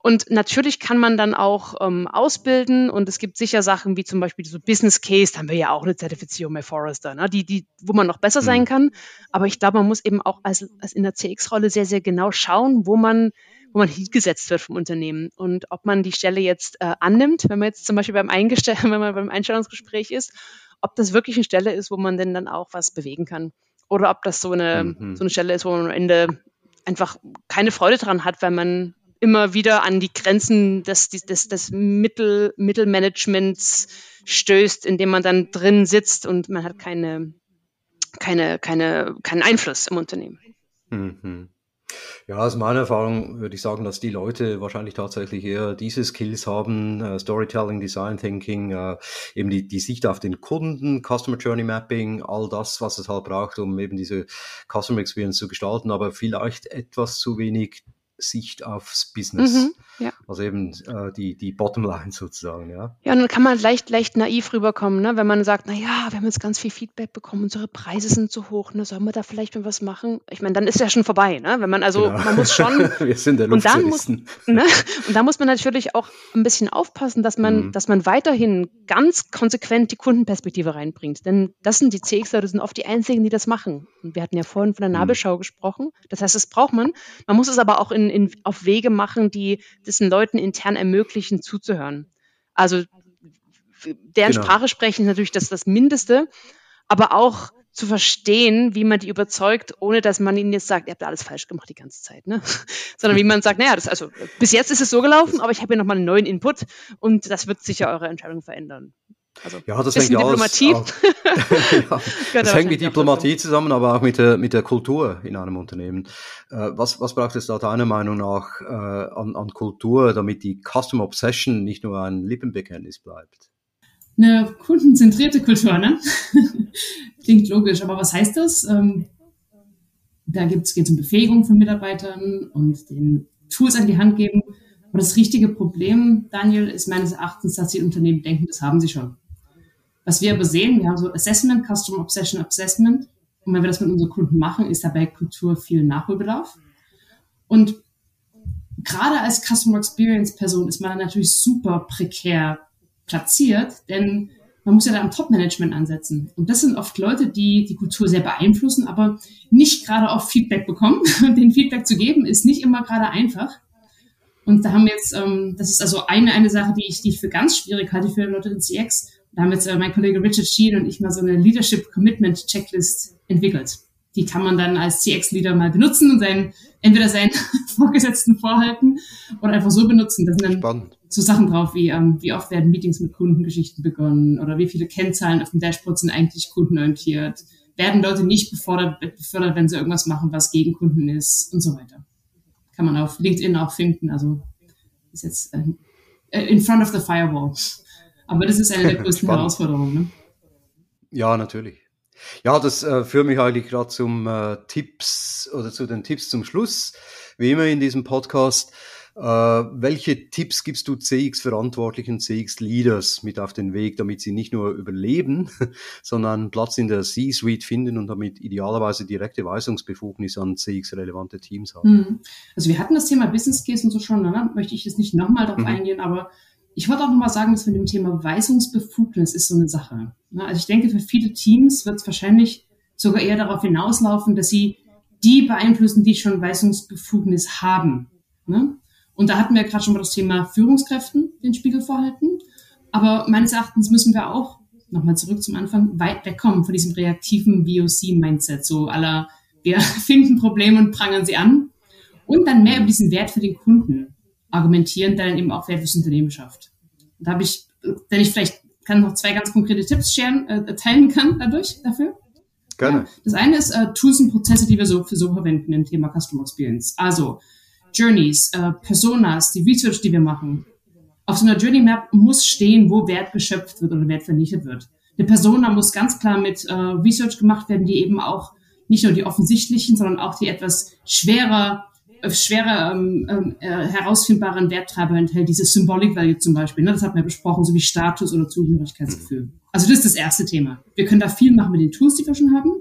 und natürlich kann man dann auch ähm, ausbilden und es gibt sicher Sachen wie zum Beispiel so Business Case, da haben wir ja auch eine Zertifizierung bei Forrester, ne? die, die, wo man noch besser sein mhm. kann. Aber ich glaube, man muss eben auch als, als in der CX-Rolle sehr, sehr genau schauen, wo man, wo man hingesetzt wird vom Unternehmen und ob man die Stelle jetzt äh, annimmt, wenn man jetzt zum Beispiel beim, Eingestell (laughs) wenn man beim Einstellungsgespräch ist, ob das wirklich eine Stelle ist, wo man denn dann auch was bewegen kann. Oder ob das so eine, mhm. so eine Stelle ist, wo man am Ende einfach keine Freude dran hat, weil man immer wieder an die Grenzen des, des, des Mittel, Mittelmanagements stößt, indem man dann drin sitzt und man hat keine, keine, keine, keinen Einfluss im Unternehmen. Mhm. Ja, aus meiner Erfahrung würde ich sagen, dass die Leute wahrscheinlich tatsächlich eher diese Skills haben, äh, Storytelling, Design Thinking, äh, eben die, die Sicht auf den Kunden, Customer Journey Mapping, all das, was es halt braucht, um eben diese Customer Experience zu gestalten, aber vielleicht etwas zu wenig Sicht aufs Business. Mhm, ja. Also eben äh, die, die Bottomline (laughs) sozusagen, ja. Ja, und dann kann man leicht, leicht naiv rüberkommen, ne? wenn man sagt, na ja, wir haben jetzt ganz viel Feedback bekommen, unsere Preise sind zu hoch, ne? sollen wir da vielleicht mal was machen? Ich meine, dann ist ja schon vorbei, ne? Wenn man also, genau. man muss schon. (laughs) wir sind der und dann muss, (laughs) ne? Und da muss man natürlich auch ein bisschen aufpassen, dass man, mhm. dass man weiterhin ganz konsequent die Kundenperspektive reinbringt. Denn das sind die CXler, das sind oft die einzigen, die das machen. Und wir hatten ja vorhin von der mhm. Nabelschau mhm. gesprochen. Das heißt, das braucht man. Man muss es aber auch in in, auf Wege machen, die diesen Leuten intern ermöglichen, zuzuhören. Also deren genau. Sprache sprechen ist natürlich das, das Mindeste, aber auch zu verstehen, wie man die überzeugt, ohne dass man ihnen jetzt sagt, ihr habt alles falsch gemacht die ganze Zeit, ne? (laughs) Sondern wie man sagt, naja, das, also bis jetzt ist es so gelaufen, aber ich habe hier nochmal einen neuen Input und das wird sicher eure Entscheidung verändern. Also ja, das hängt Diplomatie. Alles, (laughs) auch, (laughs) ja, das hängt mit Diplomatie zusammen, aber auch mit der, mit der Kultur in einem Unternehmen. Äh, was, was braucht es da deiner Meinung nach äh, an, an Kultur, damit die Custom Obsession nicht nur ein Lippenbekenntnis bleibt? Eine kundenzentrierte Kultur, ne? (laughs) Klingt logisch, aber was heißt das? Ähm, da geht es um Befähigung von Mitarbeitern und den Tools an die Hand geben. Aber das richtige Problem, Daniel, ist meines Erachtens, dass die Unternehmen denken, das haben sie schon. Was wir aber sehen, wir haben so Assessment, Customer Obsession Assessment. Und wenn wir das mit unseren Kunden machen, ist dabei Kultur viel Nachholbedarf. Und gerade als Customer Experience Person ist man natürlich super prekär platziert, denn man muss ja da am Top-Management ansetzen. Und das sind oft Leute, die die Kultur sehr beeinflussen, aber nicht gerade auch Feedback bekommen. (laughs) Und den Feedback zu geben, ist nicht immer gerade einfach. Und da haben wir jetzt, ähm, das ist also eine, eine Sache, die ich, die ich für ganz schwierig halte für Leute in CX. Da haben jetzt äh, mein Kollege Richard Sheen und ich mal so eine Leadership Commitment Checklist entwickelt. Die kann man dann als CX-Leader mal benutzen und seinen, entweder seinen (laughs) Vorgesetzten vorhalten oder einfach so benutzen. Da sind dann Spannend. so Sachen drauf wie, ähm, wie oft werden Meetings mit Kundengeschichten begonnen oder wie viele Kennzahlen auf dem Dashboard sind eigentlich kundenorientiert. Werden Leute nicht befördert, befördert, wenn sie irgendwas machen, was gegen Kunden ist und so weiter kann man auf LinkedIn auch finden. Also ist jetzt äh, in front of the firewall. Aber das ist eine der (laughs) größten Herausforderungen. Ne? Ja, natürlich. Ja, das äh, führt mich eigentlich gerade zum äh, Tipps oder zu den Tipps zum Schluss. Wie immer in diesem Podcast. Äh, welche Tipps gibst du CX-Verantwortlichen, CX-Leaders mit auf den Weg, damit sie nicht nur überleben, (laughs) sondern Platz in der C-Suite finden und damit idealerweise direkte Weisungsbefugnis an CX-relevante Teams haben? Mhm. Also wir hatten das Thema Business Case und so schon, ne? möchte ich jetzt nicht nochmal darauf mhm. eingehen, aber Ich wollte auch nochmal sagen, dass mit dem Thema Weisungsbefugnis ist so eine Sache. Ne? Also ich denke, für viele Teams wird es wahrscheinlich sogar eher darauf hinauslaufen, dass sie die beeinflussen, die schon Weisungsbefugnis haben. Ne? Und da hatten wir gerade schon mal das Thema Führungskräften den Spiegel vorhalten. Aber meines Erachtens müssen wir auch, nochmal zurück zum Anfang, weit wegkommen von diesem reaktiven VOC-Mindset, so aller, wir (laughs) finden Probleme und prangern sie an. Und dann mehr über diesen Wert für den Kunden argumentieren, dann eben auch Wert fürs Unternehmen schafft. Und da habe ich, wenn ich vielleicht kann noch zwei ganz konkrete Tipps scheren, äh, teilen kann dadurch, dafür. Gerne. Das eine ist äh, Tools und Prozesse, die wir so für so verwenden im Thema Customer Experience. Also Journeys, äh, Personas, die Research, die wir machen. Auf so einer Journey Map muss stehen, wo Wert geschöpft wird oder Wert vernichtet wird. Eine Persona muss ganz klar mit äh, Research gemacht werden, die eben auch nicht nur die offensichtlichen, sondern auch die etwas schwerer schwerer ähm, ähm, äh, herausfindbaren Werttreiber enthält, dieses Symbolic Value zum Beispiel, ne, das hat man ja besprochen, so wie Status oder Zugehörigkeitsgefühl. Mhm. Also das ist das erste Thema. Wir können da viel machen mit den Tools, die wir schon haben.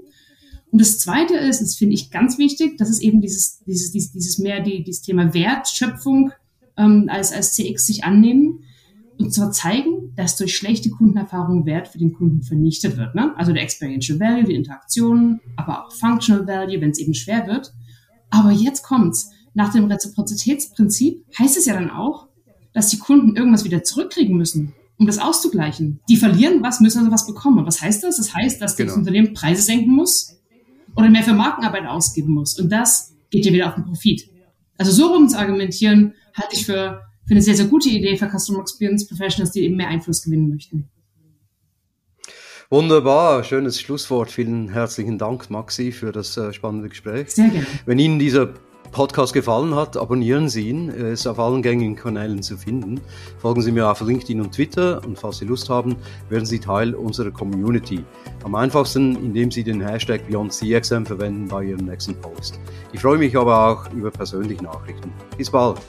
Und das zweite ist, das finde ich ganz wichtig, das ist eben dieses, dieses, dieses, dieses mehr die, dieses Thema Wertschöpfung ähm, als, als CX sich annehmen und zwar zeigen, dass durch schlechte Kundenerfahrungen Wert für den Kunden vernichtet wird. Ne? Also der Experiential Value, die Interaktion, aber auch Functional Value, wenn es eben schwer wird. Aber jetzt kommt's. Nach dem Reziprozitätsprinzip heißt es ja dann auch, dass die Kunden irgendwas wieder zurückkriegen müssen, um das auszugleichen. Die verlieren was, müssen also was bekommen. Was heißt das? Das heißt, dass genau. das Unternehmen Preise senken muss oder mehr für Markenarbeit ausgeben muss. Und das geht ja wieder auf den Profit. Also so rum zu argumentieren, halte ich für, für eine sehr, sehr gute Idee für Customer Experience Professionals, die eben mehr Einfluss gewinnen möchten. Wunderbar, schönes Schlusswort. Vielen herzlichen Dank, Maxi, für das äh, spannende Gespräch. Sehr gerne. Wenn Ihnen dieser Podcast gefallen hat, abonnieren Sie ihn. Er ist auf allen gängigen Kanälen zu finden. Folgen Sie mir auf LinkedIn und Twitter und falls Sie Lust haben, werden Sie Teil unserer Community. Am einfachsten, indem Sie den Hashtag BeyondCXM verwenden bei Ihrem nächsten Post. Ich freue mich aber auch über persönliche Nachrichten. Bis bald.